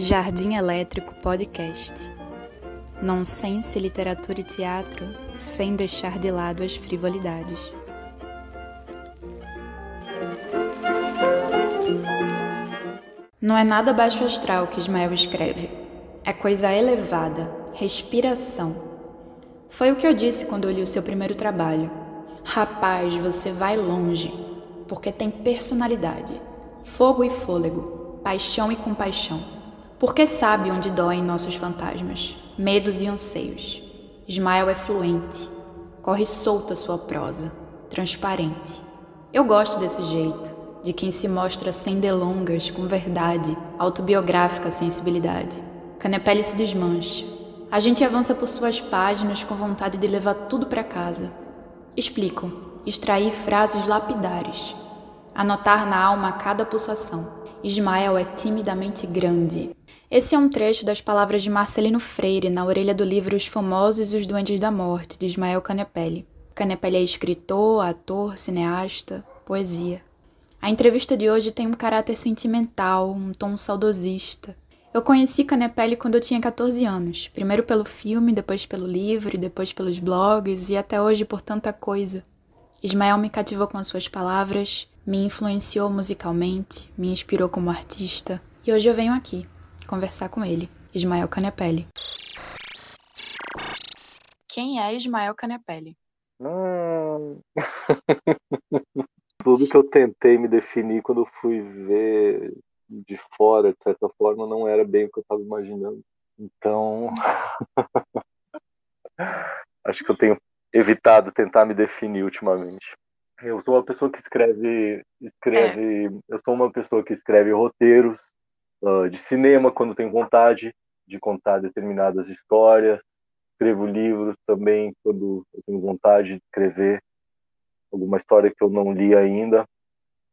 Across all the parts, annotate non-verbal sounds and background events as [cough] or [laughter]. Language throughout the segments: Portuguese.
Jardim Elétrico Podcast. Nonsense, literatura e teatro, sem deixar de lado as frivolidades. Não é nada baixo astral que Ismael escreve. É coisa elevada, respiração. Foi o que eu disse quando eu li o seu primeiro trabalho. Rapaz, você vai longe, porque tem personalidade, fogo e fôlego, paixão e compaixão. Porque sabe onde doem nossos fantasmas, medos e anseios. Ismael é fluente, corre solta sua prosa, transparente. Eu gosto desse jeito, de quem se mostra sem delongas, com verdade, autobiográfica sensibilidade. Canepele se desmancha. A gente avança por suas páginas com vontade de levar tudo para casa. Explico, extrair frases lapidares, anotar na alma cada pulsação. Ismael é timidamente grande. Esse é um trecho das palavras de Marcelino Freire na orelha do livro Os Famosos e os Duendes da Morte, de Ismael Canepelli. Canepelli é escritor, ator, cineasta, poesia. A entrevista de hoje tem um caráter sentimental, um tom saudosista. Eu conheci Canepelli quando eu tinha 14 anos, primeiro pelo filme, depois pelo livro, depois pelos blogs e até hoje por tanta coisa. Ismael me cativou com as suas palavras, me influenciou musicalmente, me inspirou como artista e hoje eu venho aqui conversar com ele, Ismael Canepelli. Quem é Ismael Canepelli? Hum... [laughs] Tudo que eu tentei me definir quando fui ver de fora, de certa forma, não era bem o que eu estava imaginando. Então, [laughs] acho que eu tenho evitado tentar me definir ultimamente. Eu sou uma pessoa que escreve, escreve, é. eu sou uma pessoa que escreve roteiros uh, de cinema quando tenho vontade de contar determinadas histórias. Escrevo livros também quando eu tenho vontade de escrever alguma história que eu não li ainda.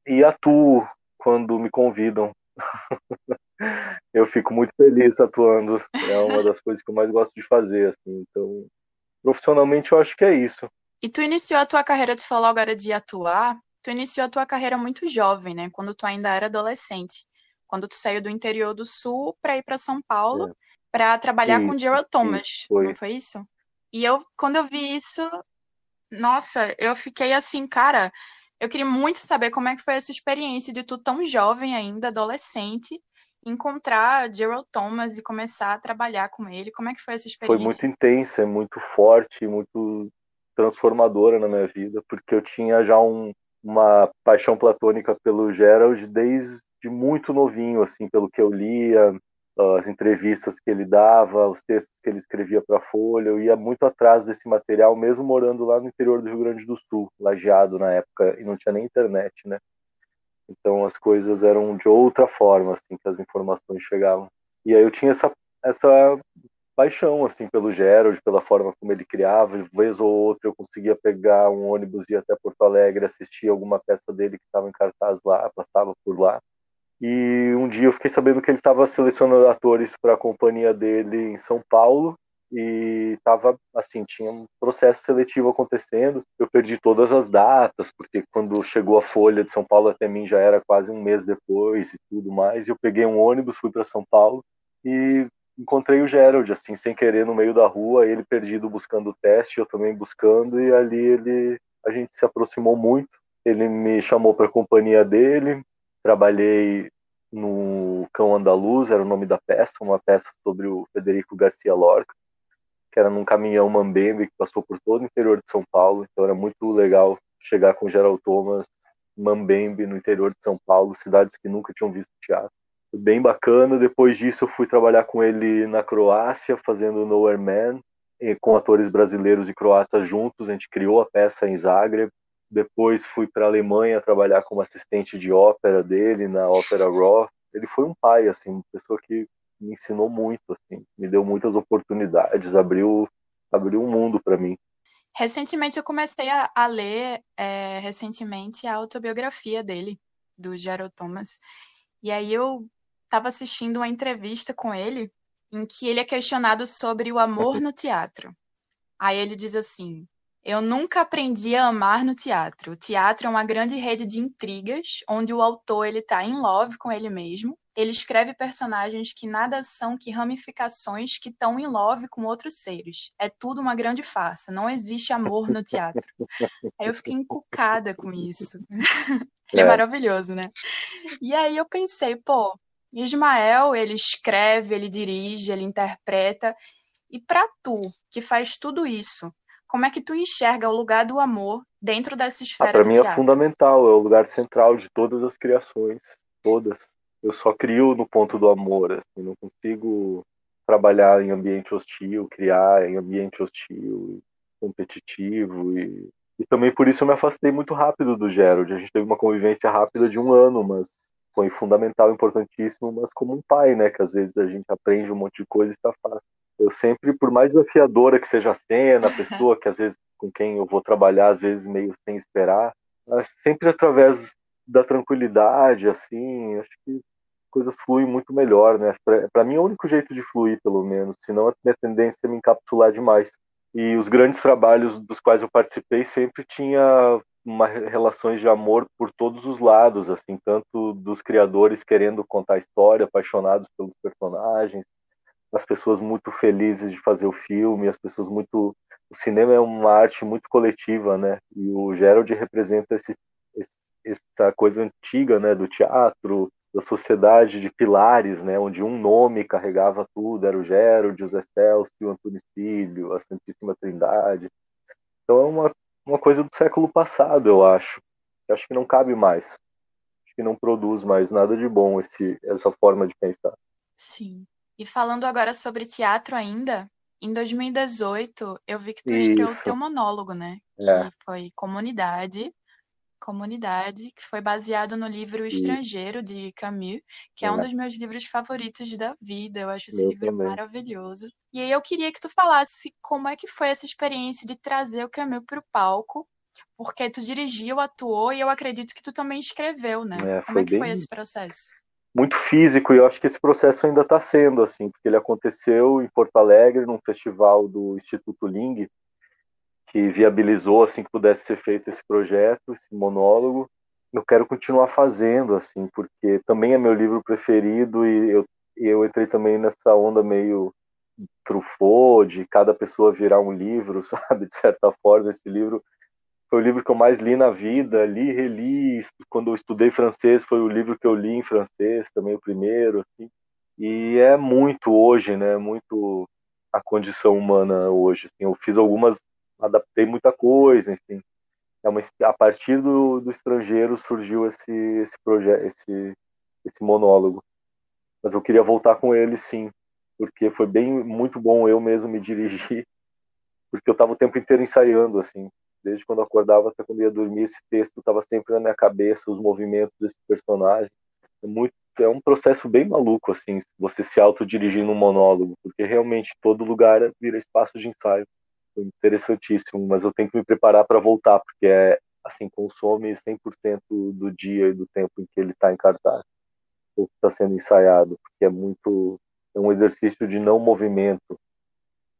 E atuo quando me convidam. [laughs] eu fico muito feliz atuando. É uma das coisas que eu mais gosto de fazer, assim. Então, profissionalmente, eu acho que é isso. E tu iniciou a tua carreira, tu falou agora de atuar, tu iniciou a tua carreira muito jovem, né? Quando tu ainda era adolescente. Quando tu saiu do interior do sul para ir para São Paulo, é. para trabalhar com Gerald Thomas, foi. não foi isso? E eu, quando eu vi isso, nossa, eu fiquei assim, cara, eu queria muito saber como é que foi essa experiência de tu tão jovem ainda, adolescente, encontrar Gerald Thomas e começar a trabalhar com ele. Como é que foi essa experiência? Foi muito intensa, é muito forte, muito transformadora na minha vida, porque eu tinha já um, uma paixão platônica pelo Gerald desde muito novinho, assim, pelo que eu lia, as entrevistas que ele dava, os textos que ele escrevia para a Folha, eu ia muito atrás desse material, mesmo morando lá no interior do Rio Grande do Sul, lajeado na época, e não tinha nem internet, né? Então as coisas eram de outra forma, assim, que as informações chegavam. E aí eu tinha essa, essa paixão, assim, pelo Gerald, pela forma como ele criava, de vez ou outra eu conseguia pegar um ônibus e ir até Porto Alegre, assistir alguma peça dele que estava em cartaz lá, passava por lá. E um dia eu fiquei sabendo que ele estava selecionando atores para a companhia dele em São Paulo e estava assim tinha um processo seletivo acontecendo. Eu perdi todas as datas porque quando chegou a folha de São Paulo até mim já era quase um mês depois e tudo mais. Eu peguei um ônibus, fui para São Paulo e encontrei o Gerald assim sem querer no meio da rua, ele perdido buscando o teste, eu também buscando e ali ele a gente se aproximou muito. Ele me chamou para a companhia dele, Trabalhei no Cão Andaluz, era o nome da peça, uma peça sobre o Federico Garcia Lorca, que era num caminhão Mambembe que passou por todo o interior de São Paulo, então era muito legal chegar com Gerald Thomas, Mambembe, no interior de São Paulo, cidades que nunca tinham visto teatro. Bem bacana, depois disso eu fui trabalhar com ele na Croácia, fazendo Nowhere Man, com atores brasileiros e croatas juntos, a gente criou a peça em Zagreb, depois fui para a Alemanha trabalhar como assistente de ópera dele na Ópera Raw. Ele foi um pai, assim, uma pessoa que me ensinou muito, assim, me deu muitas oportunidades, abriu abriu um mundo para mim. Recentemente eu comecei a, a ler é, recentemente a autobiografia dele, do Gerald Thomas. E aí eu estava assistindo uma entrevista com ele em que ele é questionado sobre o amor [laughs] no teatro. Aí ele diz assim: eu nunca aprendi a amar no teatro. O teatro é uma grande rede de intrigas, onde o autor ele está em love com ele mesmo ele escreve personagens que nada são que ramificações que estão em love com outros seres. É tudo uma grande farsa, não existe amor no teatro. aí eu fiquei encucada com isso. [laughs] É. é maravilhoso, né? E aí eu pensei, pô, Ismael, ele escreve, ele dirige, ele interpreta. E para tu, que faz tudo isso, como é que tu enxerga o lugar do amor dentro dessa ah, esfera? Ah, para mim é fundamental, é o lugar central de todas as criações, todas. Eu só crio no ponto do amor, assim, não consigo trabalhar em ambiente hostil, criar em ambiente hostil, competitivo e, e também por isso eu me afastei muito rápido do Gerald. A gente teve uma convivência rápida de um ano, mas foi fundamental, importantíssimo, mas como um pai, né, que às vezes a gente aprende um monte de coisa e está fácil. Eu sempre, por mais desafiadora que seja a cena, a pessoa que às vezes com quem eu vou trabalhar, às vezes meio sem esperar, sempre através da tranquilidade, assim, acho que coisas fluem muito melhor, né? Para mim é o único jeito de fluir, pelo menos, senão a minha tendência é me encapsular demais. E os grandes trabalhos dos quais eu participei sempre tinha uma relações de amor por todos os lados, assim, tanto dos criadores querendo contar a história, apaixonados pelos personagens, as pessoas muito felizes de fazer o filme, as pessoas muito o cinema é uma arte muito coletiva, né? E o Gerald representa esse, essa coisa antiga, né, do teatro, da sociedade de pilares, né, onde um nome carregava tudo, era o Gerald, o Zé Celso, o Antônio Filho, a Santíssima Trindade. Então é uma uma coisa do século passado, eu acho. Eu acho que não cabe mais. Acho que não produz mais nada de bom esse, essa forma de pensar. Sim. E falando agora sobre teatro ainda, em 2018 eu vi que tu estreou o teu monólogo, né? É. Que foi Comunidade, Comunidade, que foi baseado no livro Estrangeiro, de Camus, que é, é um dos meus livros favoritos da vida. Eu acho esse Meu livro também. maravilhoso. E aí eu queria que tu falasse como é que foi essa experiência de trazer o Camus para o palco, porque tu dirigiu, atuou e eu acredito que tu também escreveu, né? É, como é que bem... foi esse processo? Muito físico, e eu acho que esse processo ainda está sendo assim, porque ele aconteceu em Porto Alegre, num festival do Instituto Ling, que viabilizou assim que pudesse ser feito esse projeto, esse monólogo. Eu quero continuar fazendo assim, porque também é meu livro preferido e eu, eu entrei também nessa onda meio Truffaut, de cada pessoa virar um livro, [laughs] sabe? De certa forma, esse livro foi o livro que eu mais li na vida, li, reli. Quando eu estudei francês, foi o livro que eu li em francês, também o primeiro, assim. E é muito hoje, né? Muito a condição humana hoje. Assim. Eu fiz algumas adaptei muita coisa, enfim. É uma, a partir do, do estrangeiro surgiu esse esse projeto, esse esse monólogo. Mas eu queria voltar com ele, sim, porque foi bem muito bom eu mesmo me dirigir, [laughs] porque eu estava o tempo inteiro ensaiando, assim, desde quando eu acordava até quando ia dormir, esse texto estava sempre na minha cabeça, os movimentos desse personagem. É muito é um processo bem maluco assim, você se autodirigir num monólogo, porque realmente todo lugar vira espaço de ensaio interessantíssimo, mas eu tenho que me preparar para voltar, porque é assim, consome 100% do dia e do tempo em que ele está em cartaz, ou está sendo ensaiado, porque é muito é um exercício de não movimento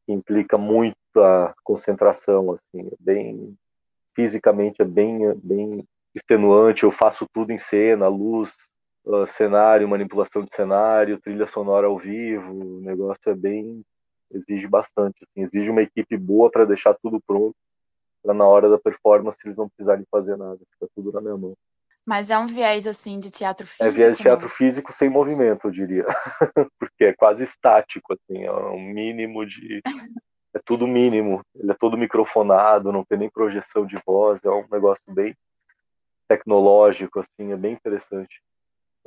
que implica muita concentração, assim, é bem fisicamente é bem bem extenuante, eu faço tudo em cena, luz, uh, cenário, manipulação de cenário, trilha sonora ao vivo, o negócio é bem exige bastante, assim, exige uma equipe boa para deixar tudo pronto, para na hora da performance eles não precisarem fazer nada, fica tudo na minha mão. Mas é um viés assim de teatro físico? É viés de teatro não? físico sem movimento, eu diria, [laughs] porque é quase estático, assim, é um mínimo de é tudo mínimo, ele é todo microfonado, não tem nem projeção de voz, é um negócio bem tecnológico, assim, é bem interessante.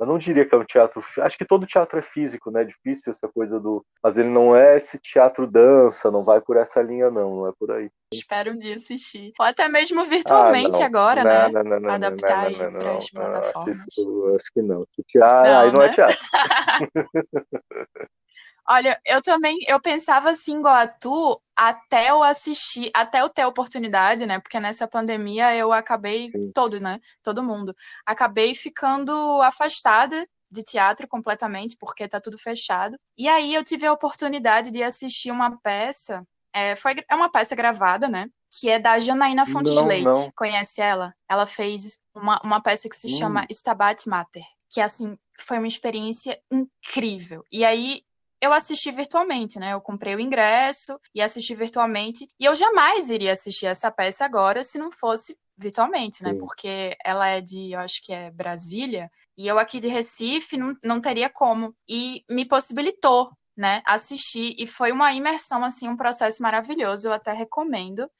Eu não diria que é um teatro. Acho que todo teatro é físico, né? É difícil essa coisa do. Mas ele não é esse teatro dança, não vai por essa linha, não, não é por aí. Espero um dia assistir. Ou até mesmo virtualmente ah, agora, não, né? Não, não, não, Adaptar aí para as plataformas. Acho, acho que não. Teatro, aí não é né? é teatro. [laughs] [laughs] Olha, eu também, eu pensava assim igual a tu, até eu assistir, até eu ter a oportunidade, né? Porque nessa pandemia eu acabei, todo, né? Todo mundo, acabei ficando afastada de teatro completamente, porque tá tudo fechado. E aí eu tive a oportunidade de assistir uma peça, é, foi, é uma peça gravada, né? Que é da Janaína Fontes não, Leite. Não. Conhece ela? Ela fez uma, uma peça que se hum. chama Stabat Mater que assim foi uma experiência incrível. E aí eu assisti virtualmente, né? Eu comprei o ingresso e assisti virtualmente. E eu jamais iria assistir essa peça agora se não fosse virtualmente, né? Sim. Porque ela é de, eu acho que é Brasília, e eu aqui de Recife não, não teria como. E me possibilitou, né, assistir. E foi uma imersão, assim, um processo maravilhoso. Eu até recomendo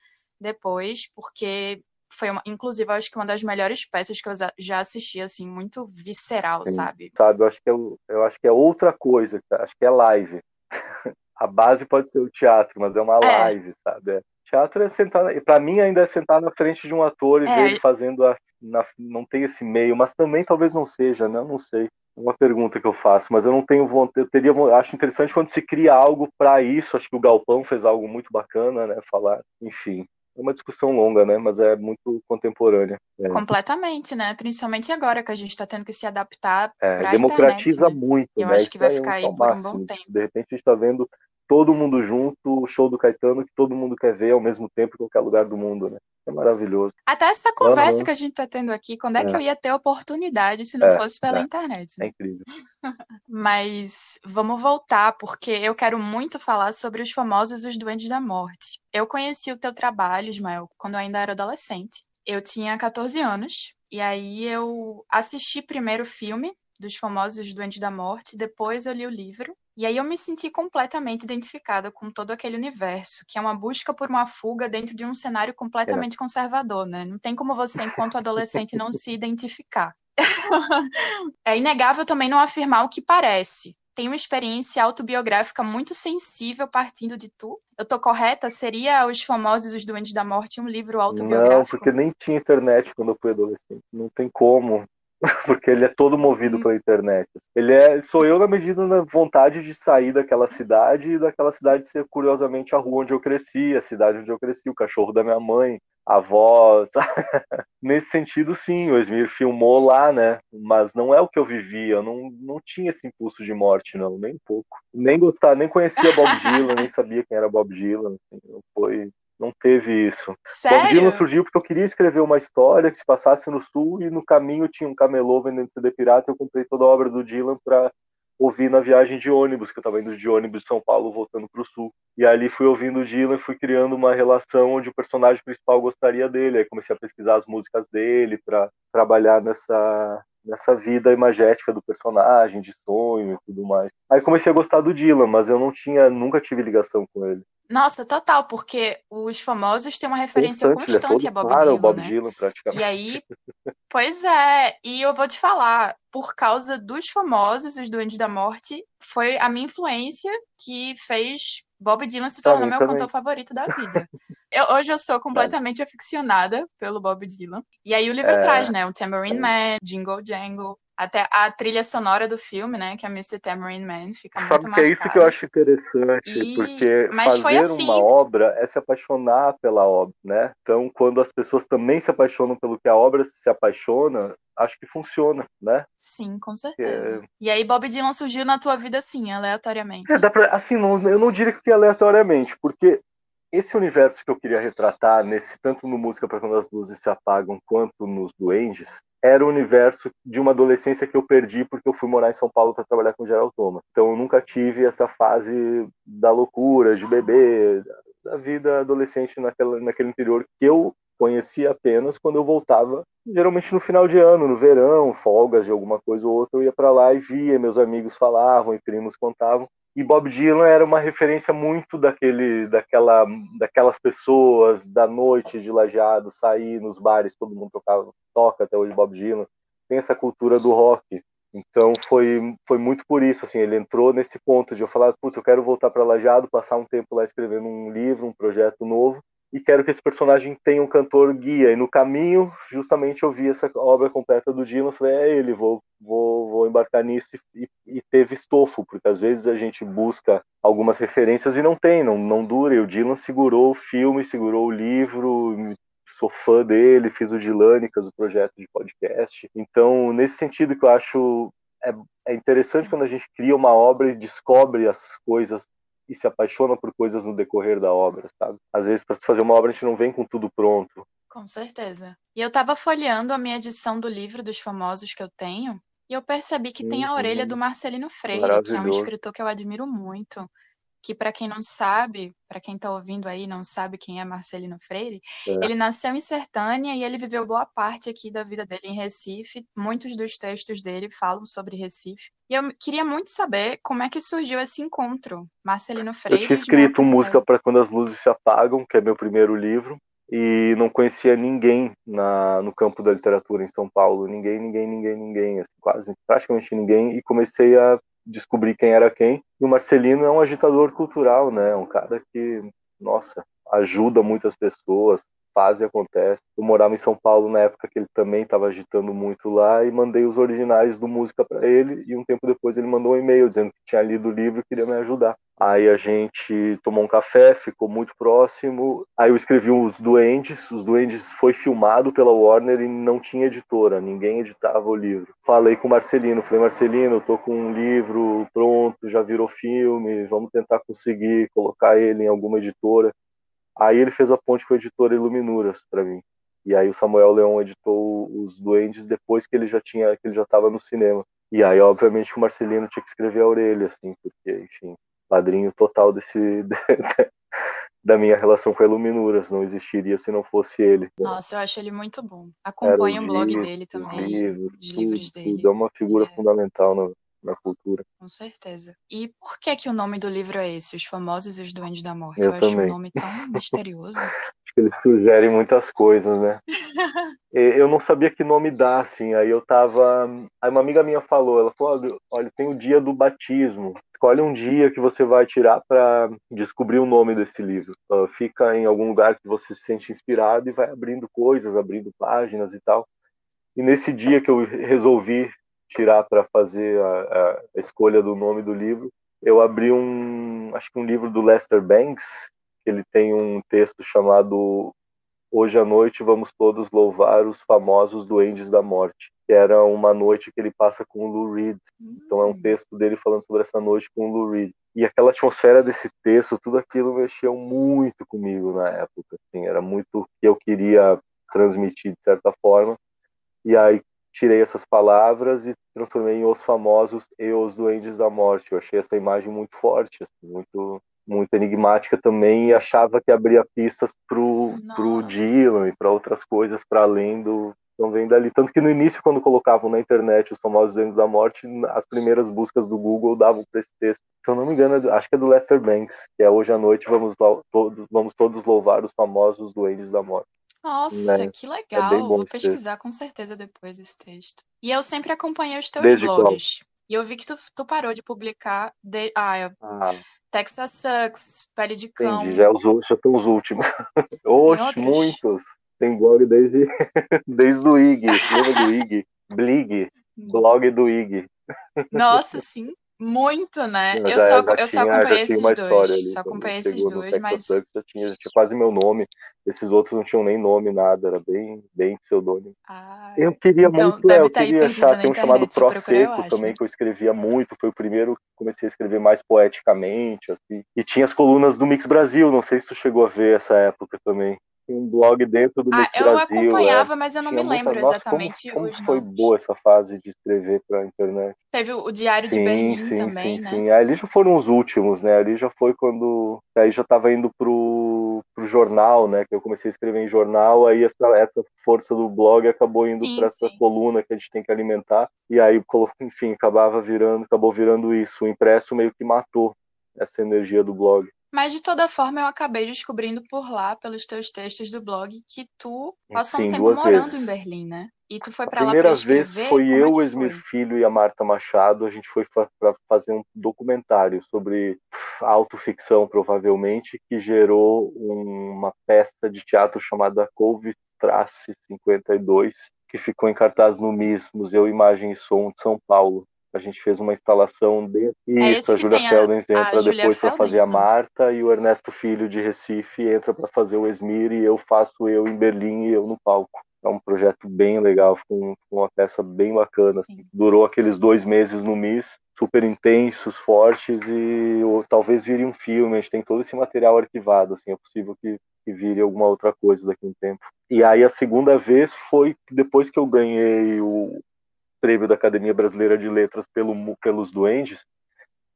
depois, porque foi uma, inclusive, acho que uma das melhores peças que eu já assisti, assim, muito visceral, Sim, sabe? Sabe, eu acho que é, eu acho que é outra coisa, acho que é live. [laughs] A base pode ser o teatro, mas é uma é. live, sabe? É. Teatro é sentar, e para mim ainda é sentar na frente de um ator e é. ver ele fazendo a, na, não tem esse meio, mas também talvez não seja, né? Não sei. Uma pergunta que eu faço, mas eu não tenho vontade, eu teria, acho interessante quando se cria algo para isso, acho que o Galpão fez algo muito bacana, né, falar, enfim, é uma discussão longa, né? Mas é muito contemporânea. É. Completamente, né? Principalmente agora que a gente está tendo que se adaptar é, democratiza internet, né? muito. Eu né? acho que vai ficar aí por um bom tempo. De repente a gente está vendo todo mundo junto, o show do Caetano que todo mundo quer ver ao mesmo tempo em qualquer lugar do mundo, né? É maravilhoso. Até essa conversa que a gente está tendo aqui, quando é, é, que eu ia ter oportunidade se não é, fosse pela é. internet? Né? É incrível. [laughs] Mas vamos voltar, porque eu quero muito falar sobre os famosos Os Duendes da Morte. Eu conheci o teu trabalho, Ismael, quando eu ainda era adolescente. Eu tinha 14 anos, e aí eu assisti primeiro o filme dos famosos Duendes da Morte, depois eu li o livro, e aí eu me senti completamente identificada com todo aquele universo, que é uma busca por uma fuga dentro de um cenário completamente é. conservador, né? Não tem como você, enquanto adolescente, não se identificar. [laughs] é inegável também não afirmar o que parece. Tem uma experiência autobiográfica muito sensível partindo de tu. Eu tô correta? Seria Os Famosos Os Doentes da Morte um livro autobiográfico? Não, porque nem tinha internet quando eu fui adolescente. Não tem como. [laughs] porque ele é todo movido Sim. pela internet. Ele é, sou eu na medida da vontade de sair daquela cidade e daquela cidade ser curiosamente a rua onde eu cresci, a cidade onde eu cresci, o cachorro da minha mãe, a avó. [laughs] Nesse sentido, sim, o Esmir filmou lá, né? Mas não é o que eu vivia, eu não, não tinha esse impulso de morte, não, nem um pouco. Nem gostava, nem conhecia Bob Dylan, nem sabia quem era Bob Dylan. Assim, foi não teve isso. Sério? Bob Dylan surgiu porque eu queria escrever uma história que se passasse no sul e no caminho tinha um camelô vendendo CD pirata. Eu comprei toda a obra do Dylan para ouvir na viagem de ônibus, que eu estava indo de ônibus de São Paulo voltando para o sul. E ali fui ouvindo o Dylan e fui criando uma relação onde o personagem principal gostaria dele. Aí comecei a pesquisar as músicas dele para trabalhar nessa nessa vida imagética do personagem, de sonho e tudo mais. Aí comecei a gostar do Dylan, mas eu não tinha, nunca tive ligação com ele. Nossa, total, porque os famosos têm uma referência constante, é constante é a Bob Dylan, Bob né? Dylan, praticamente. E aí, pois é, e eu vou te falar, por causa dos famosos, os Duendes da Morte, foi a minha influência que fez Bob Dylan se tornar meu também. cantor favorito da vida. [laughs] Eu, hoje eu sou completamente aficionada pelo Bob Dylan. E aí o livro é... traz, né, o Tambourine Man, Jingle Jangle, até a trilha sonora do filme, né, que é Mr. Tamarind Man, fica Sabe muito marcada. que é isso que eu acho interessante, e... porque Mas fazer assim... uma obra é se apaixonar pela obra, né? Então, quando as pessoas também se apaixonam pelo que a obra se apaixona, acho que funciona, né? Sim, com certeza. É... E aí Bob Dylan surgiu na tua vida assim, aleatoriamente? É, dá pra, assim, não, eu não diria que aleatoriamente, porque esse universo que eu queria retratar, nesse tanto no Música para Quando as Luzes Se Apagam, quanto nos Duendes, era o universo de uma adolescência que eu perdi porque eu fui morar em São Paulo para trabalhar com Gerald Thomas. Então eu nunca tive essa fase da loucura, de beber, da vida adolescente naquela, naquele interior que eu conhecia apenas quando eu voltava, geralmente no final de ano, no verão, folgas de alguma coisa ou outra, eu ia para lá e via, meus amigos falavam e primos contavam. E Bob Dylan era uma referência muito daquele, daquela, daquelas pessoas da noite de lajeado, sair nos bares, todo mundo tocava, toca até hoje Bob Dylan. Tem essa cultura do rock. Então foi, foi muito por isso, assim, ele entrou nesse ponto de eu falar, putz, eu quero voltar para Lajeado, passar um tempo lá escrevendo um livro, um projeto novo, e quero que esse personagem tenha um cantor guia. E no caminho, justamente, eu vi essa obra completa do Dylan, falei, é ele, vou, vou, vou embarcar nisso. E, e, teve estofo, porque às vezes a gente busca algumas referências e não tem, não, não dura. E o Dylan segurou o filme, segurou o livro, sou fã dele, fiz o Dilânicas, o projeto de podcast. Então, nesse sentido que eu acho é, é interessante quando a gente cria uma obra e descobre as coisas e se apaixona por coisas no decorrer da obra, sabe? Às vezes, para fazer uma obra, a gente não vem com tudo pronto. Com certeza. E eu estava folheando a minha edição do livro dos famosos que eu tenho, E eu percebi que tem a orelha do Marcelino Freire, que é um escritor que eu admiro muito que para quem não sabe, para quem está ouvindo aí não sabe quem é Marcelino Freire, é. ele nasceu em Sertânia e ele viveu boa parte aqui da vida dele em Recife. Muitos dos textos dele falam sobre Recife. E eu queria muito saber como é que surgiu esse encontro, Marcelino Freire. Eu tinha escrito música para quando as luzes se apagam, que é meu primeiro livro, e não conhecia ninguém na, no campo da literatura em São Paulo, ninguém, ninguém, ninguém, ninguém, assim, quase praticamente ninguém, e comecei a descobrir quem era quem. E o Marcelino é um agitador cultural, né? Um cara que, nossa, ajuda muitas pessoas, faz e acontece. Eu morava em São Paulo na época que ele também estava agitando muito lá e mandei os originais do música para ele e um tempo depois ele mandou um e-mail dizendo que tinha lido o livro e queria me ajudar. Aí a gente tomou um café, ficou muito próximo. Aí eu escrevi os Duendes. Os Duendes foi filmado pela Warner e não tinha editora, ninguém editava o livro. Falei com o Marcelino, falei, Marcelino, eu tô com um livro pronto, já virou filme, vamos tentar conseguir colocar ele em alguma editora. Aí ele fez a ponte com a editora Iluminuras para mim. E aí o Samuel Leão editou os Duendes depois que ele já tinha, que ele já estava no cinema. E aí, obviamente, o Marcelino tinha que escrever a orelha, assim, porque, enfim, padrinho total desse [laughs] da minha relação com a Iluminuras. Não existiria se não fosse ele. Nossa, eu acho ele muito bom. Acompanhe o blog livros, dele também. Livros, os tudo, livros dele. Tudo. É uma figura é. fundamental na, na cultura. Com certeza. E por que que o nome do livro é esse, Os Famosos e os Duendes da Morte? Eu, eu acho um nome tão [laughs] misterioso. acho que ele sugere muitas coisas, né? [laughs] eu não sabia que nome dar, assim. Aí eu tava. Aí uma amiga minha falou, ela falou: olha, tem o dia do batismo escolhe um dia que você vai tirar para descobrir o nome desse livro. Uh, fica em algum lugar que você se sente inspirado e vai abrindo coisas, abrindo páginas e tal. E nesse dia que eu resolvi tirar para fazer a, a, escolha do nome do livro, eu abri um, acho que um livro do Lester Banks, que ele tem um texto chamado Hoje à noite vamos todos louvar os famosos duendes da morte que era uma noite que ele passa com o Lou Reed. Então é um hum. texto dele falando sobre essa noite com o Lou Reed. E aquela atmosfera desse texto, tudo aquilo mexeu muito comigo na época. Assim, era muito o que eu queria transmitir de certa forma. E aí tirei essas palavras e transformei em Os Famosos e Os Duendes da Morte. Eu achei essa imagem muito forte, assim, muito muito enigmática também e achava que abria pistas pro, pro Dylan e para outras coisas para além do então vem dali. Tanto que no início, quando colocavam na internet os famosos Duendes da Morte, as primeiras buscas do Google davam para esse texto. Se eu não me engano, acho que é do Lester Banks, que é Hoje à Noite vamos, todos, vamos todos louvar os famosos Duendes da Morte. Nossa, né? que é legal. É Vou pesquisar texto. com certeza depois esse texto. E eu sempre acompanhei os teus Desde blogs. Qual? E eu vi que tu, tu parou de publicar. De... Ah, eu... ah, Texas Sucks, Pele de Cão. Entendi, já, os, já estão os últimos. [laughs] Oxe, muitos. Tem blog desde, [laughs] desde o IG. Lembra do IG? Blig. Blog do IG. Nossa, sim. Muito, né? eu, só, eu tinha, só acompanhei esses dois. Ali, só acompanhei esses dois, mas. já, tinha, já tinha quase meu nome. Esses outros não tinham nem nome, nada. Era bem, bem pseudônimo. Ah, eu queria então, muito, é, eu queria achar, tem um chamado Proseco também, que eu escrevia muito. Foi o primeiro que comecei a escrever mais poeticamente, assim. E tinha as colunas do Mix Brasil, não sei se tu chegou a ver essa época também um blog dentro do ah, Brasil. Eu acompanhava, é. mas eu não me lembro muita... exatamente como, como foi boa essa fase de escrever para a internet. Teve o Diário sim, de Berlim sim, também, sim, né? Sim, ali já foram os últimos, né? Ali já foi quando... Aí já estava indo pro, pro jornal, né? Que eu comecei a escrever em jornal, aí essa, essa força do blog acabou indo para essa coluna que a gente tem que alimentar. E aí, [laughs] enfim, acabava virando, acabou virando isso. O impresso meio que matou essa energia do blog. Mas de toda forma, eu acabei descobrindo por lá, pelos teus textos do blog, que tu passou Sim, um tempo morando vezes. em Berlim, né? E tu foi para lá para escrever? Primeira vez foi Como é eu, o Esmir Filho e a Marta Machado. A gente foi para fazer um documentário sobre autoficção, provavelmente, que gerou uma peça de teatro chamada Couve Trace 52, que ficou em cartaz no MIS, Museu Imagem e Som de São Paulo a gente fez uma instalação de é isso, a Júlia Feldens entra depois para fazer a Marta e o Ernesto Filho de Recife entra para fazer o Esmir e eu faço eu em Berlim e eu no palco. É um projeto bem legal, com uma peça bem bacana. Sim. Durou aqueles dois meses no MIS, super intensos, fortes e ou, talvez vire um filme. A gente tem todo esse material arquivado, assim, é possível que, que vire alguma outra coisa daqui a um tempo. E aí a segunda vez foi depois que eu ganhei o, prêmio da Academia Brasileira de Letras pelo, pelos Duendes,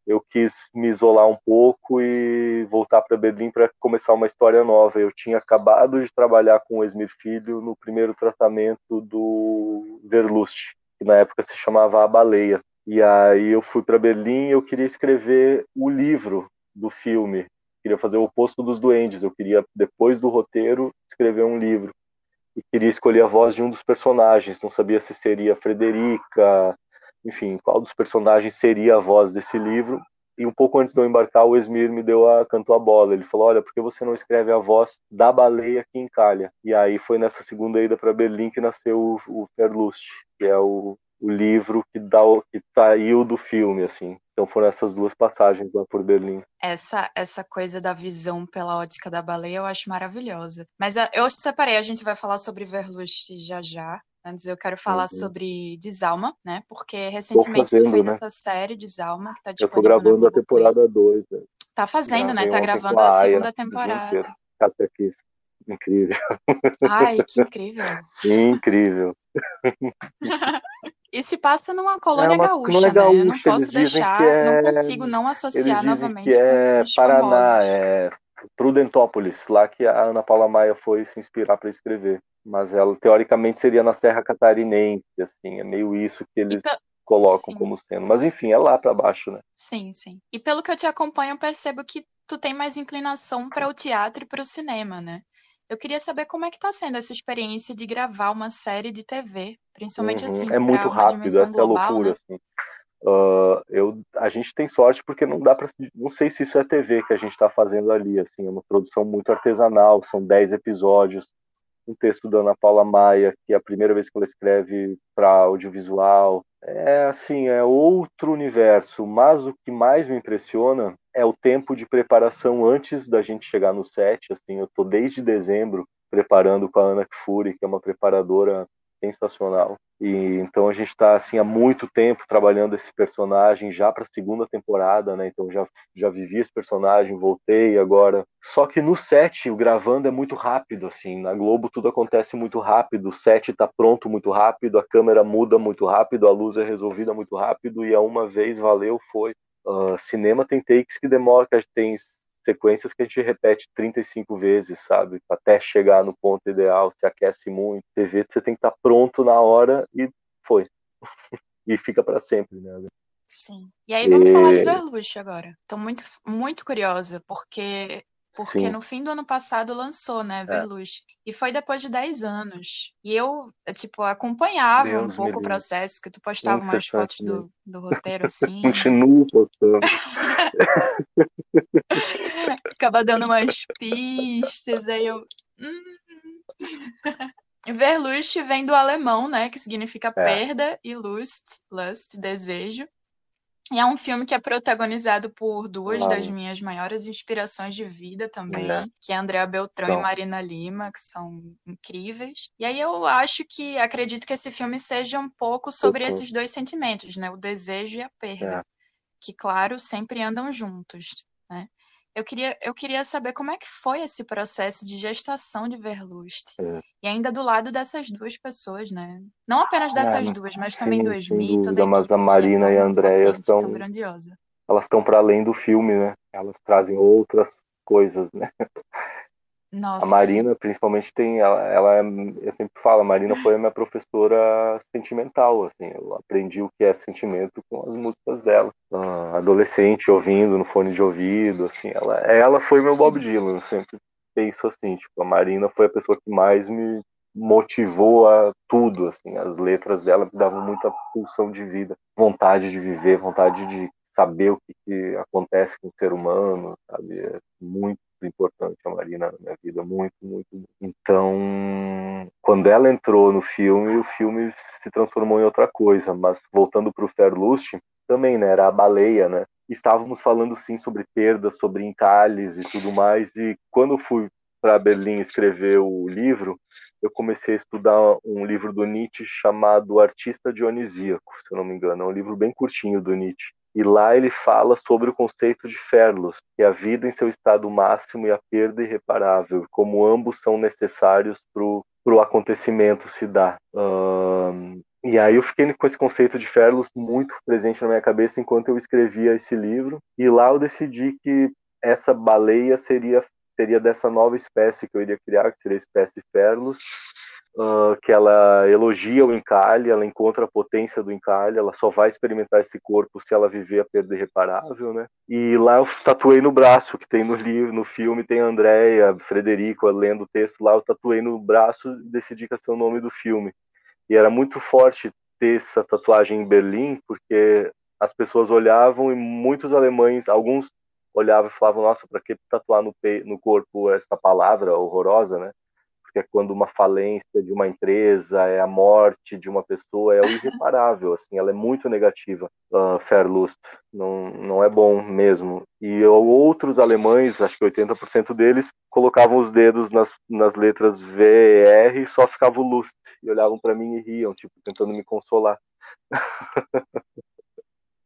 eu quis me isolar um pouco e voltar para Berlim para começar uma história nova. Eu tinha acabado de trabalhar com o Esmir Filho no primeiro tratamento do Verlust, que na época se chamava A Baleia. E aí eu fui para Berlim e eu queria escrever o livro do filme. Queria fazer o oposto dos duendes. Eu queria, depois do roteiro, escrever um livro. E queria escolher a voz de um dos personagens. Não sabia se seria Frederica, enfim, qual dos personagens seria a voz desse livro. E um pouco antes de eu embarcar, o Esmir me deu a cantou a bola. Ele falou: "Olha, por que você não escreve a voz da baleia que encalha?" E aí foi nessa segunda ida para Berlim que nasceu o, o Verlust, que é o, o livro que dá o, que saiu do filme assim. Então foram essas duas passagens lá por Berlim. Essa essa coisa da visão pela ótica da baleia eu acho maravilhosa. Mas eu separei, a gente vai falar sobre Verlust já já. Antes eu quero falar uhum. sobre Desalma, né? Porque recentemente fazendo, tu fez né? essa série Desalma, que tá disponível Eu tô gravando a temporada 2. Né? Tá fazendo, né? Tá gravando a, a segunda temporada. aqui. Incrível. Ai, que [laughs] incrível. incrível. [laughs] E se passa numa colônia é gaúcha, gaúcha, né? Eu não posso deixar, é... não consigo não associar novamente que é Paraná, é Prudentópolis, lá que a Ana Paula Maia foi se inspirar para escrever. Mas ela, teoricamente, seria na Serra Catarinense, assim, é meio isso que eles colocam sim. como sendo. Mas, enfim, é lá para baixo, né? Sim, sim. E pelo que eu te acompanho, eu percebo que tu tem mais inclinação para o teatro e para o cinema, né? Eu queria saber como é que está sendo essa experiência de gravar uma série de TV, principalmente uhum. assim, é muito rápido, essa global, é a loucura, né? assim. Uh, eu, a gente tem sorte porque não dá para, não sei se isso é TV que a gente está fazendo ali, assim, é uma produção muito artesanal, são 10 episódios, um texto da Ana Paula Maia, que é a primeira vez que ela escreve para audiovisual, é assim, é outro universo, mas o que mais me impressiona é o tempo de preparação antes da gente chegar no set, assim, eu tô desde dezembro preparando com a Ana Kfouri, que é uma preparadora sensacional. E então a gente está assim há muito tempo trabalhando esse personagem já para a segunda temporada, né? Então já já vivi esse personagem, voltei agora. Só que no set o gravando é muito rápido assim. Na Globo tudo acontece muito rápido, o set está pronto muito rápido, a câmera muda muito rápido, a luz é resolvida muito rápido e a uma vez valeu foi. Uh, cinema tem takes que demora, que tem sequências que a gente repete 35 vezes, sabe? Até chegar no ponto ideal, se aquece muito. TV você tem que estar pronto na hora e foi. [laughs] e fica para sempre, né? Sim. E aí vamos e... falar de Verluche agora. Tô muito, muito curiosa, porque porque Sim. no fim do ano passado lançou, né, Verluz. É. E foi depois de 10 anos. E eu, tipo, acompanhava Deus um pouco o processo, que tu postava umas fotos do, do roteiro, assim. [laughs] Continuo postando. [laughs] Ficava dando umas pistas, aí eu... Hum. Verlust vem do alemão, né, que significa é. perda, e Lust, lust, desejo. E é um filme que é protagonizado por duas das minhas maiores inspirações de vida também, é. que é Andréa Beltrão e Marina Lima, que são incríveis. E aí eu acho que, acredito que esse filme seja um pouco sobre esses dois sentimentos, né? O desejo e a perda, é. que, claro, sempre andam juntos, né? Eu queria, eu queria saber como é que foi esse processo de gestação de Verlust. É. E ainda do lado dessas duas pessoas, né? Não apenas é, dessas é, duas, mas também do Esmi, Mas a Marina e a Andréia são... Elas estão para além do filme, né? Elas trazem outras coisas, né? [laughs] Nossa. A Marina, principalmente, tem. Ela, ela é, eu sempre falo, a Marina foi a minha professora sentimental. Assim, eu aprendi o que é sentimento com as músicas dela. Uh, adolescente, ouvindo no fone de ouvido. Assim, ela, ela foi meu Sim. Bob Dylan. Eu sempre penso assim, tipo, a Marina foi a pessoa que mais me motivou a tudo, assim, as letras dela me davam muita pulsão de vida, vontade de viver, vontade de saber o que, que acontece com o ser humano, sabe? É muito importante a Marina na minha vida, muito, muito. Então, quando ela entrou no filme, o filme se transformou em outra coisa. Mas voltando para o Fairlust, também, né? Era a baleia, né? Estávamos falando sim sobre perdas, sobre encalhes e tudo mais. E quando eu fui para Berlim escrever o livro, eu comecei a estudar um livro do Nietzsche chamado Artista Dionisíaco, se eu não me engano. É um livro bem curtinho do Nietzsche. E lá ele fala sobre o conceito de ferlos, que é a vida em seu estado máximo e a perda irreparável, como ambos são necessários para o acontecimento se dar. E aí eu fiquei com esse conceito de Ferlos muito presente na minha cabeça enquanto eu escrevia esse livro. E lá eu decidi que essa baleia seria seria dessa nova espécie que eu iria criar, que seria a espécie Ferlos, uh, que ela elogia o encalhe, ela encontra a potência do encalhe, ela só vai experimentar esse corpo se ela viver a perda irreparável, né? E lá eu tatuei no braço, que tem no livro, no filme tem a Andrea, Frederico lendo o texto lá, eu tatuei no braço e decidi que ia ser o nome do filme. E era muito forte ter essa tatuagem em Berlim, porque as pessoas olhavam e muitos alemães, alguns olhavam e falavam, nossa, para que tatuar no, no corpo essa palavra horrorosa, né? Porque é quando uma falência de uma empresa, é a morte de uma pessoa, é o irreparável, [laughs] assim, ela é muito negativa, uh, Verlust, não, não é bom mesmo. E outros alemães, acho que 80% deles, colocavam os dedos nas, nas letras V e R e só ficava o Lust, e olhavam para mim e riam, tipo, tentando me consolar. [laughs]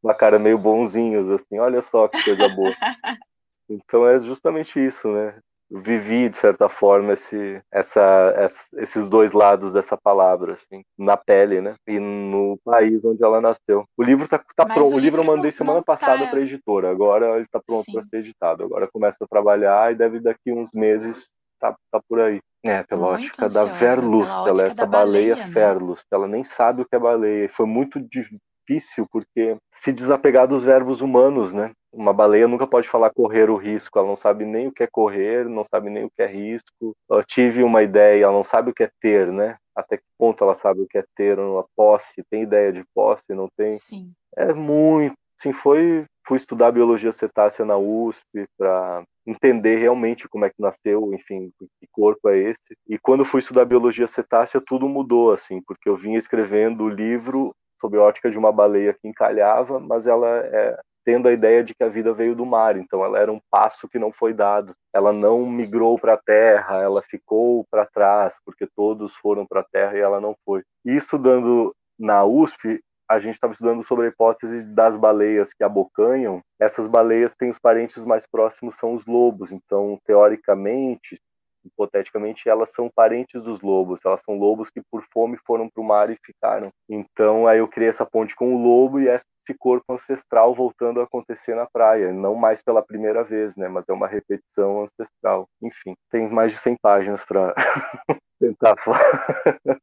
uma cara meio bonzinhos, assim, olha só que coisa boa. [laughs] Então é justamente isso, né? Vivi, de certa forma, esse, essa, essa, esses dois lados dessa palavra, assim, na pele, né? E no país onde ela nasceu. O livro tá, tá pronto. O, o livro eu mandei semana passada tá... para a editora. Agora ele tá pronto para ser editado. Agora começa a trabalhar e deve daqui uns meses tá, tá por aí. É, pela muito ótica ansiosa, da Verlust. Ela é essa baleia, baleia né? Verlust. Ela nem sabe o que é baleia. Foi muito difícil porque se desapegar dos verbos humanos, né? Uma baleia nunca pode falar correr o risco, ela não sabe nem o que é correr, não sabe nem o que é risco. Eu tive uma ideia, ela não sabe o que é ter, né? Até que ponto ela sabe o que é ter uma posse, tem ideia de posse, não tem? Sim. É muito, sim, foi fui estudar biologia cetácea na USP para entender realmente como é que nasceu, enfim, que corpo é esse. E quando fui estudar biologia cetácea, tudo mudou, assim, porque eu vinha escrevendo o livro sob a ótica de uma baleia que encalhava, mas ela é tendo a ideia de que a vida veio do mar, então ela era um passo que não foi dado. Ela não migrou para a terra, ela ficou para trás, porque todos foram para a terra e ela não foi. E estudando na USP, a gente estava estudando sobre a hipótese das baleias que abocanham. Essas baleias têm os parentes mais próximos são os lobos, então teoricamente hipoteticamente, elas são parentes dos lobos. Elas são lobos que, por fome, foram para o mar e ficaram. Então, aí eu criei essa ponte com o lobo e esse corpo ancestral voltando a acontecer na praia. Não mais pela primeira vez, né? Mas é uma repetição ancestral. Enfim, tem mais de 100 páginas para [laughs] tentar, [laughs]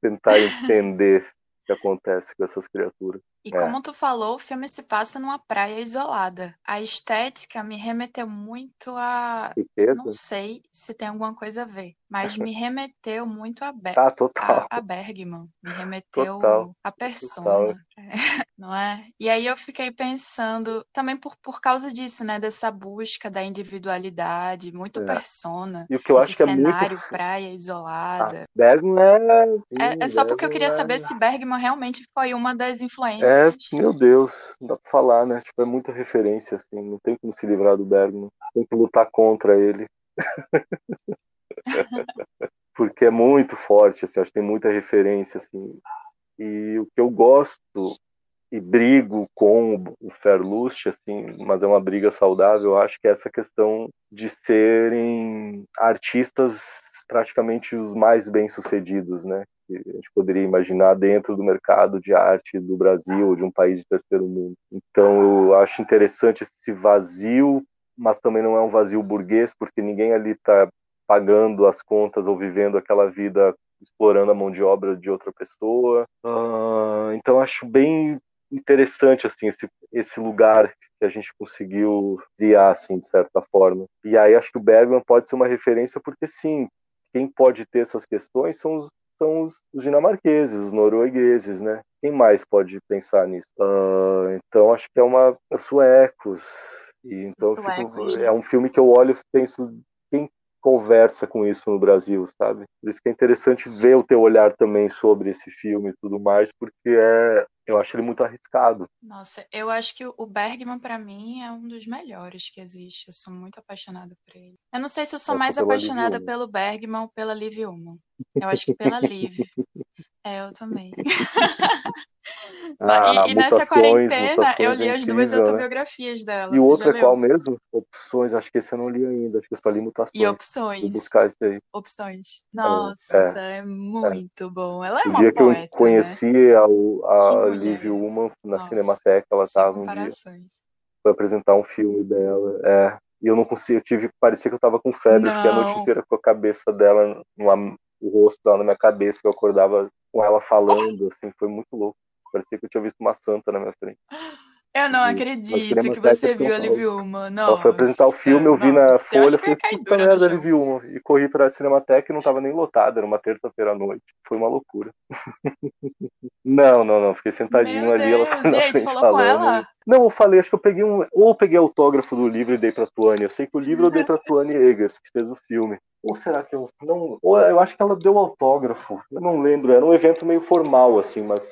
tentar entender que acontece com essas criaturas. E é. como tu falou, o filme se passa numa praia isolada. A estética me remeteu muito a. Riqueza? Não sei se tem alguma coisa a ver, mas me remeteu muito a, Ber... ah, total. a, a Bergman. Me remeteu total. a persona. Total. [laughs] não é? E aí eu fiquei pensando, também por, por causa disso, né? Dessa busca da individualidade, muito é. persona. E o que eu acho que cenário, é muito... [laughs] praia isolada. Ah, Bergman é. é, é só porque eu queria saber é... se Bergman realmente foi uma das influências. É, meu Deus, não dá pra falar, né? Tipo, é muita referência, assim, não tem como se livrar do Bergman. Tem que lutar contra ele. [laughs] porque é muito forte, assim, acho que tem muita referência, assim. E o que eu gosto e brigo com o Ferlust, assim, mas é uma briga saudável, eu acho que é essa questão de serem artistas praticamente os mais bem-sucedidos, né? Que a gente poderia imaginar dentro do mercado de arte do Brasil ou de um país de terceiro mundo. Então, eu acho interessante esse vazio, mas também não é um vazio burguês, porque ninguém ali está pagando as contas ou vivendo aquela vida explorando a mão de obra de outra pessoa. Uh, então acho bem interessante assim esse, esse lugar que a gente conseguiu criar assim de certa forma. E aí acho que o Bergman pode ser uma referência porque sim, quem pode ter essas questões são os, são os, os dinamarqueses, os noruegueses, né? Quem mais pode pensar nisso? Uh, então acho que é uma suecos. E então fico, é um filme que eu olho e penso conversa com isso no Brasil, sabe? Por isso que é interessante ver o teu olhar também sobre esse filme e tudo mais, porque é, eu acho ele muito arriscado. Nossa, eu acho que o Bergman para mim é um dos melhores que existe. Eu sou muito apaixonada por ele. Eu não sei se eu sou eu mais apaixonada pelo Bergman ou pela Liv Ullmann. Eu acho que [laughs] pela Liv. É, eu também. [laughs] Ah, e, e nessa quarentena eu li as duas né? autobiografias dela. E o outro é qual mesmo? Opções, acho que esse eu não li ainda, acho que eu só li mutações. E opções. Vou buscar isso aí. Opções. Nossa, é, é muito é. bom. Ela é o uma dia poeta, que eu conheci né? a, a Liv Ullmann na Nossa, Cinemateca, ela estava um dia. Foi apresentar um filme dela. É, e eu não conseguia, eu tive, parecia que eu tava com febre, porque a noite inteira com a cabeça dela, numa, o rosto dela na minha cabeça, que eu acordava com ela falando, assim, foi muito louco. Parecia que eu tinha visto uma santa na minha frente. Eu não acredito que você viu a Liv Ullmann. Ela foi apresentar o filme, eu vi na Folha, falei, puta merda, a Liv Ullmann. E corri pra Cinemateca e não tava nem lotado, era uma terça-feira à noite. Foi uma loucura. [laughs] não, não, não, fiquei sentadinho Meu ali, Deus. ela na frente falou falando. Com ela? Não, eu falei, acho que eu peguei um. Ou eu peguei autógrafo do livro e dei pra Tuane. Eu sei que o livro eu dei pra Tuane Eggers, que fez o filme. Ou será que eu. Não. Ou eu acho que ela deu autógrafo. Eu não lembro. Era um evento meio formal, assim, mas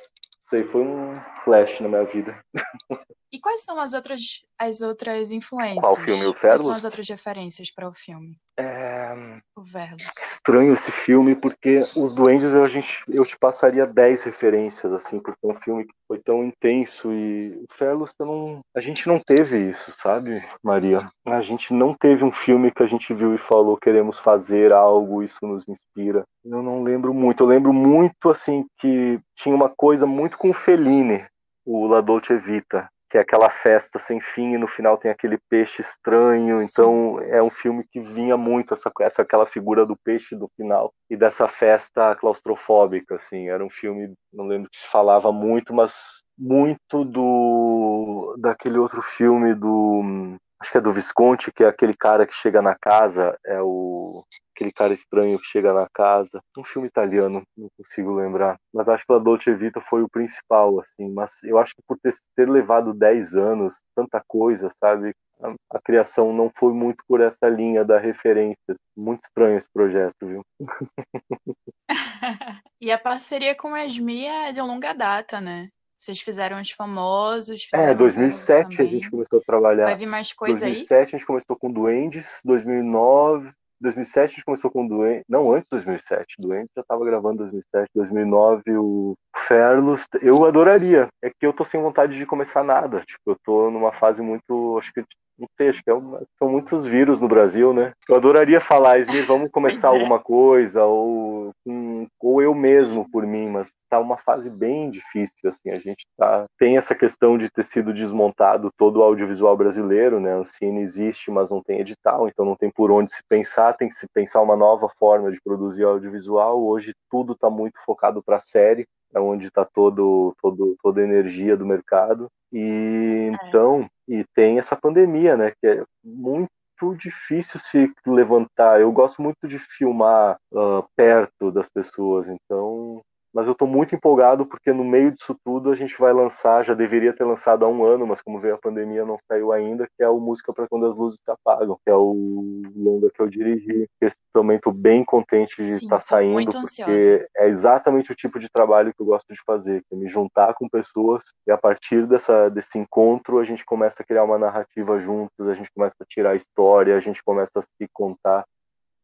sei, foi um flash na minha vida. [laughs] E quais são as outras, as outras influências? Qual filme? O Verlos? Quais são as outras referências para o filme? É... O Verlos. É estranho esse filme, porque os Duendes eu, a gente, eu te passaria 10 referências, assim, porque é um filme que foi tão intenso e o Verlos não... a gente não teve isso, sabe, Maria? A gente não teve um filme que a gente viu e falou queremos fazer algo, isso nos inspira. Eu não lembro muito, eu lembro muito, assim, que tinha uma coisa muito com o Fellini, o La Dolce Vita, que é aquela festa sem fim e no final tem aquele peixe estranho. Sim. Então é um filme que vinha muito essa, essa aquela figura do peixe do final e dessa festa claustrofóbica, assim. Era um filme, não lembro que se falava muito, mas muito do daquele outro filme do acho que é do Visconti, que é aquele cara que chega na casa, é o aquele cara estranho que chega na casa. Um filme italiano, não consigo lembrar. Mas acho que a Dolce Vita foi o principal, assim. Mas eu acho que por ter, ter levado 10 anos, tanta coisa, sabe? A, a, criação não foi muito por essa linha da referência. Muito estranho esse projeto, viu? [laughs] e a parceria com a Esmi é de longa data, né? Vocês fizeram os famosos. É, 2007 a gente começou a trabalhar. Vai vir mais coisa 2007, aí? 2007 a gente começou com Duendes, 2009 2007 a gente começou com Doente, não antes de 2007, Doente já estava gravando em 2007, 2009 o Ferlos, eu adoraria, é que eu tô sem vontade de começar nada, tipo, eu tô numa fase muito, acho que não sei, acho que é uma, são muitos vírus no Brasil, né? Eu adoraria falar, Esmir, vamos [laughs] começar é. alguma coisa, ou, um, ou eu mesmo por mim, mas tá uma fase bem difícil, assim, a gente tá, tem essa questão de ter sido desmontado todo o audiovisual brasileiro, né? O cine existe, mas não tem edital, então não tem por onde se pensar, tem que se pensar uma nova forma de produzir audiovisual. Hoje tudo está muito focado para série, é onde está todo, todo, toda a energia do mercado. E é. então, e tem essa pandemia, né, que é muito difícil se levantar. Eu gosto muito de filmar uh, perto das pessoas, então mas eu estou muito empolgado porque no meio disso tudo a gente vai lançar, já deveria ter lançado há um ano, mas como veio a pandemia não saiu ainda, que é o Música para Quando as Luzes Se Apagam, que é o longa que eu dirigi. Também estou bem contente de estar tá saindo, porque ansiosa. é exatamente o tipo de trabalho que eu gosto de fazer, que é me juntar com pessoas e a partir dessa, desse encontro a gente começa a criar uma narrativa juntos, a gente começa a tirar a história, a gente começa a se contar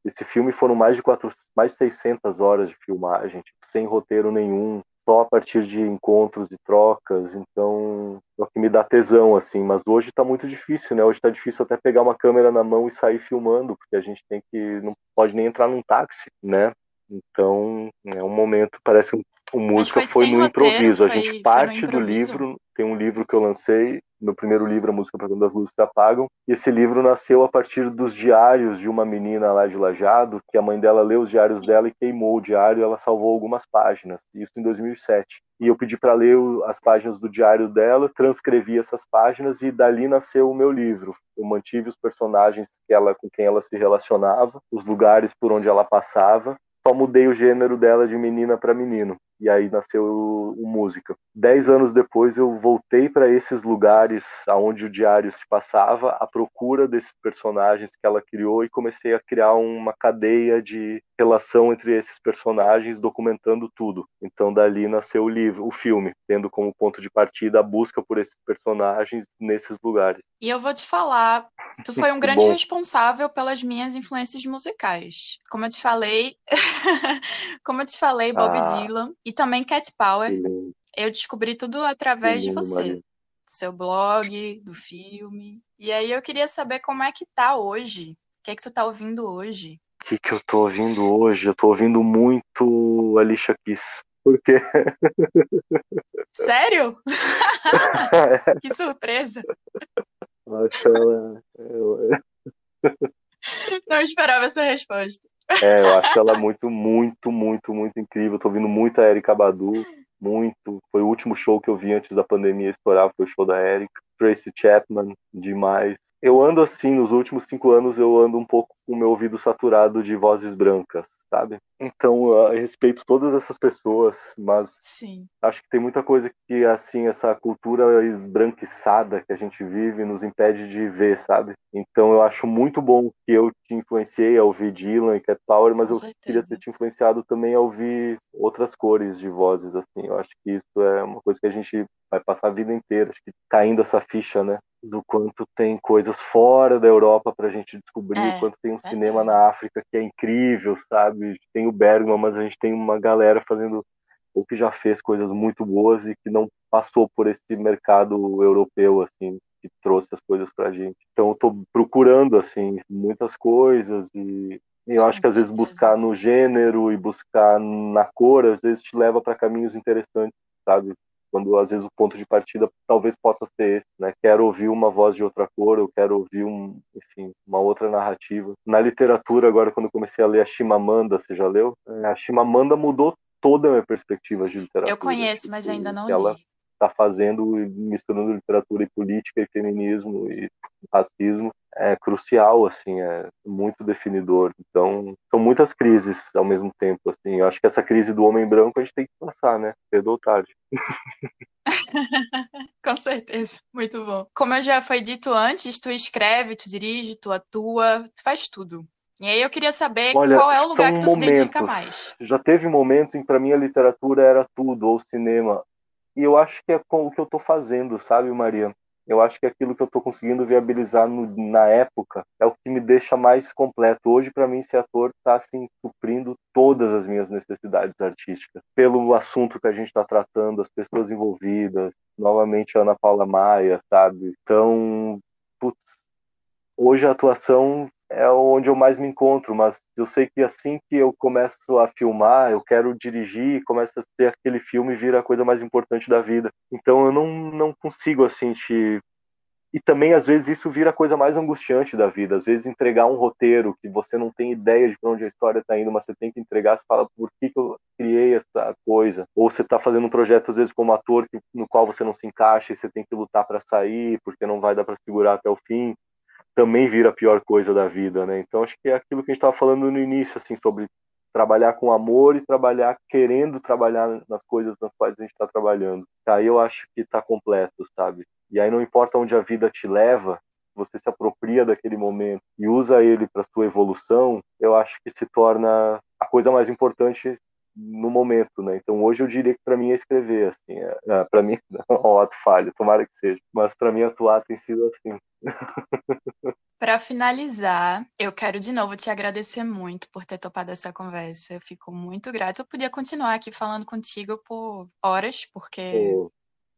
esse filme foram mais de, quatro, mais de 600 horas de filmagem, tipo, sem roteiro nenhum, só a partir de encontros e trocas, então é o que me dá tesão, assim, mas hoje está muito difícil, né, hoje está difícil até pegar uma câmera na mão e sair filmando, porque a gente tem que, não pode nem entrar num táxi, né, então é um momento, parece que o música foi, foi no roteiro, improviso, a gente parte do livro, tem um livro que eu lancei, meu primeiro livro, A Música para Quando as Luzes Se Apagam. E esse livro nasceu a partir dos diários de uma menina lá de Lajado, que a mãe dela leu os diários dela e queimou o diário ela salvou algumas páginas. Isso em 2007. E eu pedi para ler as páginas do diário dela, transcrevi essas páginas e dali nasceu o meu livro. Eu mantive os personagens que ela, com quem ela se relacionava, os lugares por onde ela passava, só mudei o gênero dela de menina para menino e aí nasceu o, música. Dez anos depois eu voltei para esses lugares aonde o diário se passava à procura desses personagens que ela criou e comecei a criar uma cadeia de relação entre esses personagens documentando tudo. Então dali nasceu o livro, o filme, tendo como ponto de partida a busca por esses personagens nesses lugares. E eu vou te falar, tu foi um grande Bom. responsável pelas minhas influências musicais. Como eu te falei, [laughs] como eu te falei, Bob ah, Dylan e também Cat Power. Eu descobri tudo através de você. Maria. Do seu blog, do filme. E aí eu queria saber como é que tá hoje. O que é que tu tá ouvindo hoje? O que, que eu tô ouvindo hoje? Eu tô ouvindo muito Alicia Keys. Por quê? [laughs] Sério? [laughs] que surpresa! Acho ela. Eu... Não esperava essa resposta. É, eu acho ela muito, muito, muito, muito incrível. tô ouvindo muito a Erika Badu, muito. Foi o último show que eu vi antes da pandemia estourar, foi o show da Erika. Tracy Chapman, demais eu ando assim, nos últimos cinco anos eu ando um pouco com o meu ouvido saturado de vozes brancas, sabe? Então, eu respeito todas essas pessoas, mas Sim. acho que tem muita coisa que, assim, essa cultura esbranquiçada que a gente vive nos impede de ver, sabe? Então, eu acho muito bom que eu te influenciei a ouvir Dylan e Cat Power, mas com eu certeza. queria ter te influenciado também a ouvir outras cores de vozes, assim. Eu acho que isso é uma coisa que a gente vai passar a vida inteira, acho que caindo essa ficha, né? do quanto tem coisas fora da Europa para a gente descobrir, é, quanto tem um é cinema é. na África que é incrível, sabe? Tem o Bergman, mas a gente tem uma galera fazendo ou que já fez coisas muito boas e que não passou por esse mercado europeu assim que trouxe as coisas para a gente. Então eu tô procurando assim muitas coisas e eu acho que às vezes buscar no gênero e buscar na cor às vezes te leva para caminhos interessantes, sabe? Quando às vezes o ponto de partida talvez possa ser esse, né? Quero ouvir uma voz de outra cor, eu quero ouvir um, enfim, uma outra narrativa. Na literatura agora quando comecei a ler a Chimamanda, você já leu? É, a Chimamanda mudou toda a minha perspectiva de literatura. Eu conheço, mas ainda não li. Ela está fazendo, misturando literatura e política e feminismo e racismo, é crucial, assim, é muito definidor. Então, são muitas crises ao mesmo tempo, assim. Eu acho que essa crise do homem branco a gente tem que passar, né? Cedo ou tarde. [laughs] Com certeza, muito bom. Como já foi dito antes, tu escreve, tu dirige, tu atua, tu faz tudo. E aí eu queria saber Olha, qual é o lugar que tu momentos. se identifica mais. Já teve momentos em que para mim a literatura era tudo, ou cinema. E eu acho que é com o que eu estou fazendo, sabe, Maria? Eu acho que aquilo que eu estou conseguindo viabilizar no, na época é o que me deixa mais completo. Hoje, para mim, ser ator está assim, suprindo todas as minhas necessidades artísticas. Pelo assunto que a gente está tratando, as pessoas envolvidas, novamente a Ana Paula Maia, sabe? Então, putz, hoje a atuação é onde eu mais me encontro, mas eu sei que assim que eu começo a filmar, eu quero dirigir, começa a ser aquele filme vira a coisa mais importante da vida. Então eu não, não consigo assim te e também às vezes isso vira a coisa mais angustiante da vida. Às vezes entregar um roteiro que você não tem ideia de para onde a história está indo, mas você tem que entregar, você fala por que, que eu criei essa coisa. Ou você está fazendo um projeto às vezes como ator que, no qual você não se encaixa e você tem que lutar para sair porque não vai dar para segurar até o fim também vira a pior coisa da vida, né? Então acho que é aquilo que a gente estava falando no início, assim, sobre trabalhar com amor e trabalhar querendo trabalhar nas coisas nas quais a gente está trabalhando. Aí eu acho que está completo, sabe? E aí não importa onde a vida te leva, você se apropria daquele momento e usa ele para sua evolução, eu acho que se torna a coisa mais importante no momento, né? Então hoje eu diria que para mim é escrever, assim, é, é para mim, [laughs] ó, ato falho, tomara que seja, mas para mim atuar tem sido assim. Para finalizar, eu quero de novo te agradecer muito por ter topado essa conversa. Eu fico muito grata. Eu podia continuar aqui falando contigo por horas, porque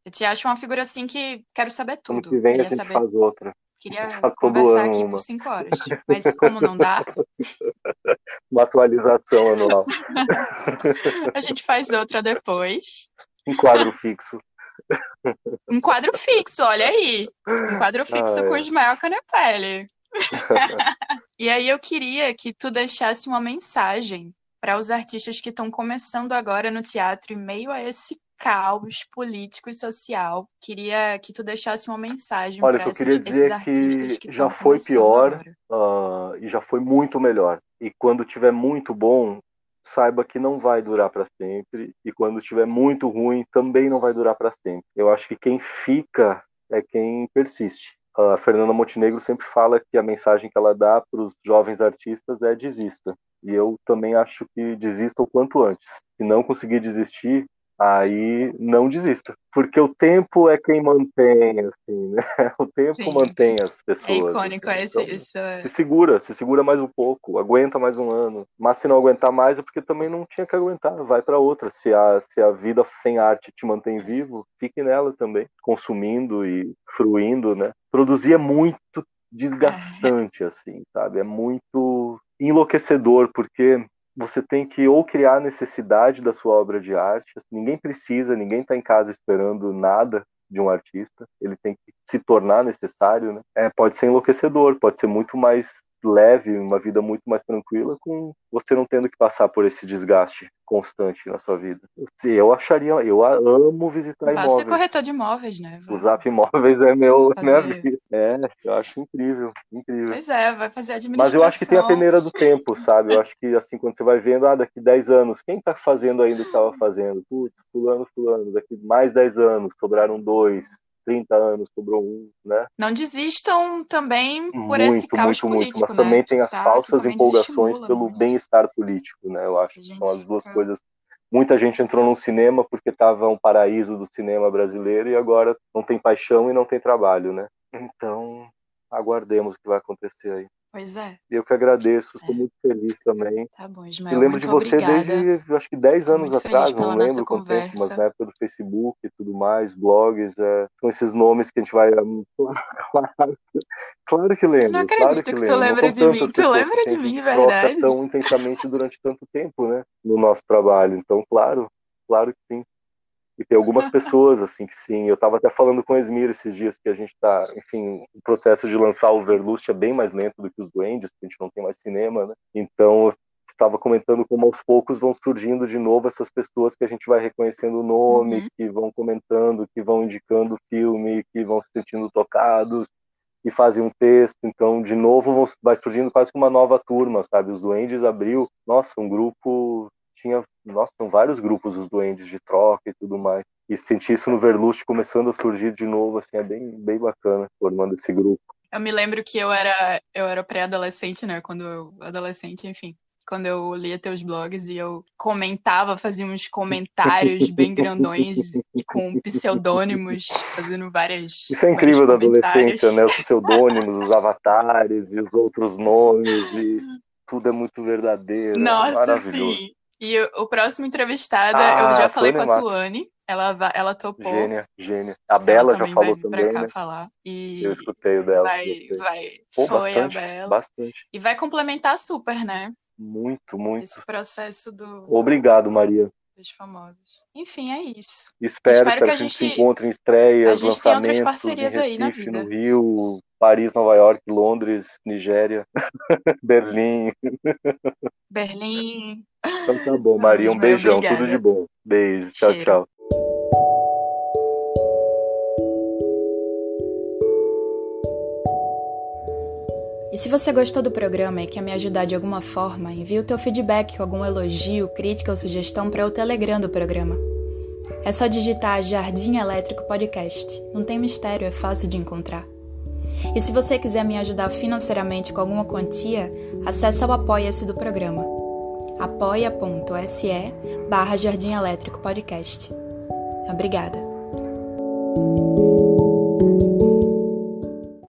eu te acho uma figura assim que quero saber tudo. Ano que vem Queria a gente saber... faz outra. Queria [laughs] conversar aqui uma. por cinco horas, [laughs] mas como não dá. [laughs] Uma atualização anual. a gente faz outra depois. Um quadro fixo. Um quadro fixo, olha aí. Um quadro fixo ah, é. com Ismael Canepelli. e aí eu queria que tu deixasse uma mensagem para os artistas que estão começando agora no teatro em meio a esse caos político e social. Queria que tu deixasse uma mensagem para esses artistas que já foi pior uh, e já foi muito melhor. E quando tiver muito bom, saiba que não vai durar para sempre e quando tiver muito ruim também não vai durar para sempre. Eu acho que quem fica é quem persiste. A Fernanda Montenegro sempre fala que a mensagem que ela dá para os jovens artistas é desista. E eu também acho que desista o quanto antes. Se não conseguir desistir, aí não desista. Porque o tempo é quem mantém, assim, né? [laughs] O tempo Sim. mantém as pessoas. É icônico assim. esse, então, isso. É. Se segura, se segura mais um pouco, aguenta mais um ano. Mas se não aguentar mais é porque também não tinha que aguentar, vai para outra. Se a, se a vida sem arte te mantém vivo, fique nela também, consumindo e fruindo, né? Produzir é muito desgastante, assim, sabe? É muito enlouquecedor, porque você tem que ou criar a necessidade da sua obra de arte. Ninguém precisa, ninguém está em casa esperando nada de um artista. Ele tem que se tornar necessário, né? É, pode ser enlouquecedor, pode ser muito mais leve, uma vida muito mais tranquila, com você não tendo que passar por esse desgaste constante na sua vida. Eu acharia, eu amo visitar Vai imóveis. ser corretor de imóveis, né? Vai. Usar imóveis é meu, fazer... minha vida. É, eu acho incrível, incrível. Pois é, vai fazer administração. Mas eu acho que tem a peneira do tempo, sabe? Eu [laughs] acho que assim, quando você vai vendo, ah, daqui 10 anos, quem tá fazendo ainda o que estava fazendo? Putz, fulano, fulano, daqui mais 10 anos, sobraram dois, 30 anos, sobrou um, né? Não desistam também por muito, esse caos muito, político, muito, mas né? também tem as tá, falsas empolgações pelo bem-estar político, né? Eu acho que são as duas coisas. Muita gente entrou no cinema porque estava um paraíso do cinema brasileiro e agora não tem paixão e não tem trabalho, né? Então, aguardemos o que vai acontecer aí. Pois é. Eu que agradeço, estou é. muito feliz também. Tá bom, Ismael. Eu lembro de você obrigada. desde, acho que 10 anos atrás, não lembro quanto tempo, mas na época do Facebook e tudo mais, blogs, é, são esses nomes que a gente vai. [laughs] Claro, claro que lembro. Eu não acredito claro que, que tu lembra de mim. Tu lembra de mim, verdade? tão intensamente durante tanto tempo, né? No nosso trabalho. Então, claro, claro que sim. E tem algumas pessoas, assim, que sim. Eu estava até falando com o Esmir esses dias que a gente está, enfim, o processo de lançar o Verlust é bem mais lento do que os Duendes, porque a gente não tem mais cinema, né? Então, eu estava comentando como aos poucos vão surgindo de novo essas pessoas que a gente vai reconhecendo o nome, uhum. que vão comentando, que vão indicando o filme, que vão se sentindo tocados, e fazem um texto. Então, de novo, vai surgindo quase que uma nova turma, sabe? Os Duendes abriu, nossa, um grupo tinha, nossa, são vários grupos os duendes de troca e tudo mais. E sentir isso no Verlust começando a surgir de novo, assim, é bem, bem bacana, formando esse grupo. Eu me lembro que eu era, eu era pré-adolescente, né? Quando eu, adolescente, enfim. Quando eu lia teus blogs e eu comentava, fazia uns comentários bem grandões e com [laughs] pseudônimos, fazendo várias. Isso é incrível da adolescência, né? Os pseudônimos, os avatares e os outros nomes, e tudo é muito verdadeiro. É Nossa, é maravilhoso. sim. E o, próximo entrevistada, ah, eu já falei com a Tuane. Ela, ela topou. Gênia, gênia. A Bela já falou também. Pra cá né? falar. E eu escutei o dela. Vai, vai. Pô, foi bastante, a Bela. Bastante. E vai complementar super, né? Muito, muito. Esse processo do. Obrigado, Maria. Dos famosos. Enfim, é isso. Espero, Espero que, a gente, se encontre em estreias, a gente lançamentos. Tem outras parcerias Recife, aí na vida. No Rio, Paris, Nova York, Londres, Nigéria, [laughs] Berlim. Berlim. Então tá bom, Maria. Um beijão. Obrigada. Tudo de bom. Beijo. Tchau, Cheiro. tchau. E se você gostou do programa e quer me ajudar de alguma forma, envie o teu feedback com algum elogio, crítica ou sugestão para o Telegram do programa. É só digitar Jardim Elétrico Podcast. Não tem mistério, é fácil de encontrar. E se você quiser me ajudar financeiramente com alguma quantia, acesse o Apoia-se do programa. apoia.se barra Jardim Elétrico Podcast. Obrigada.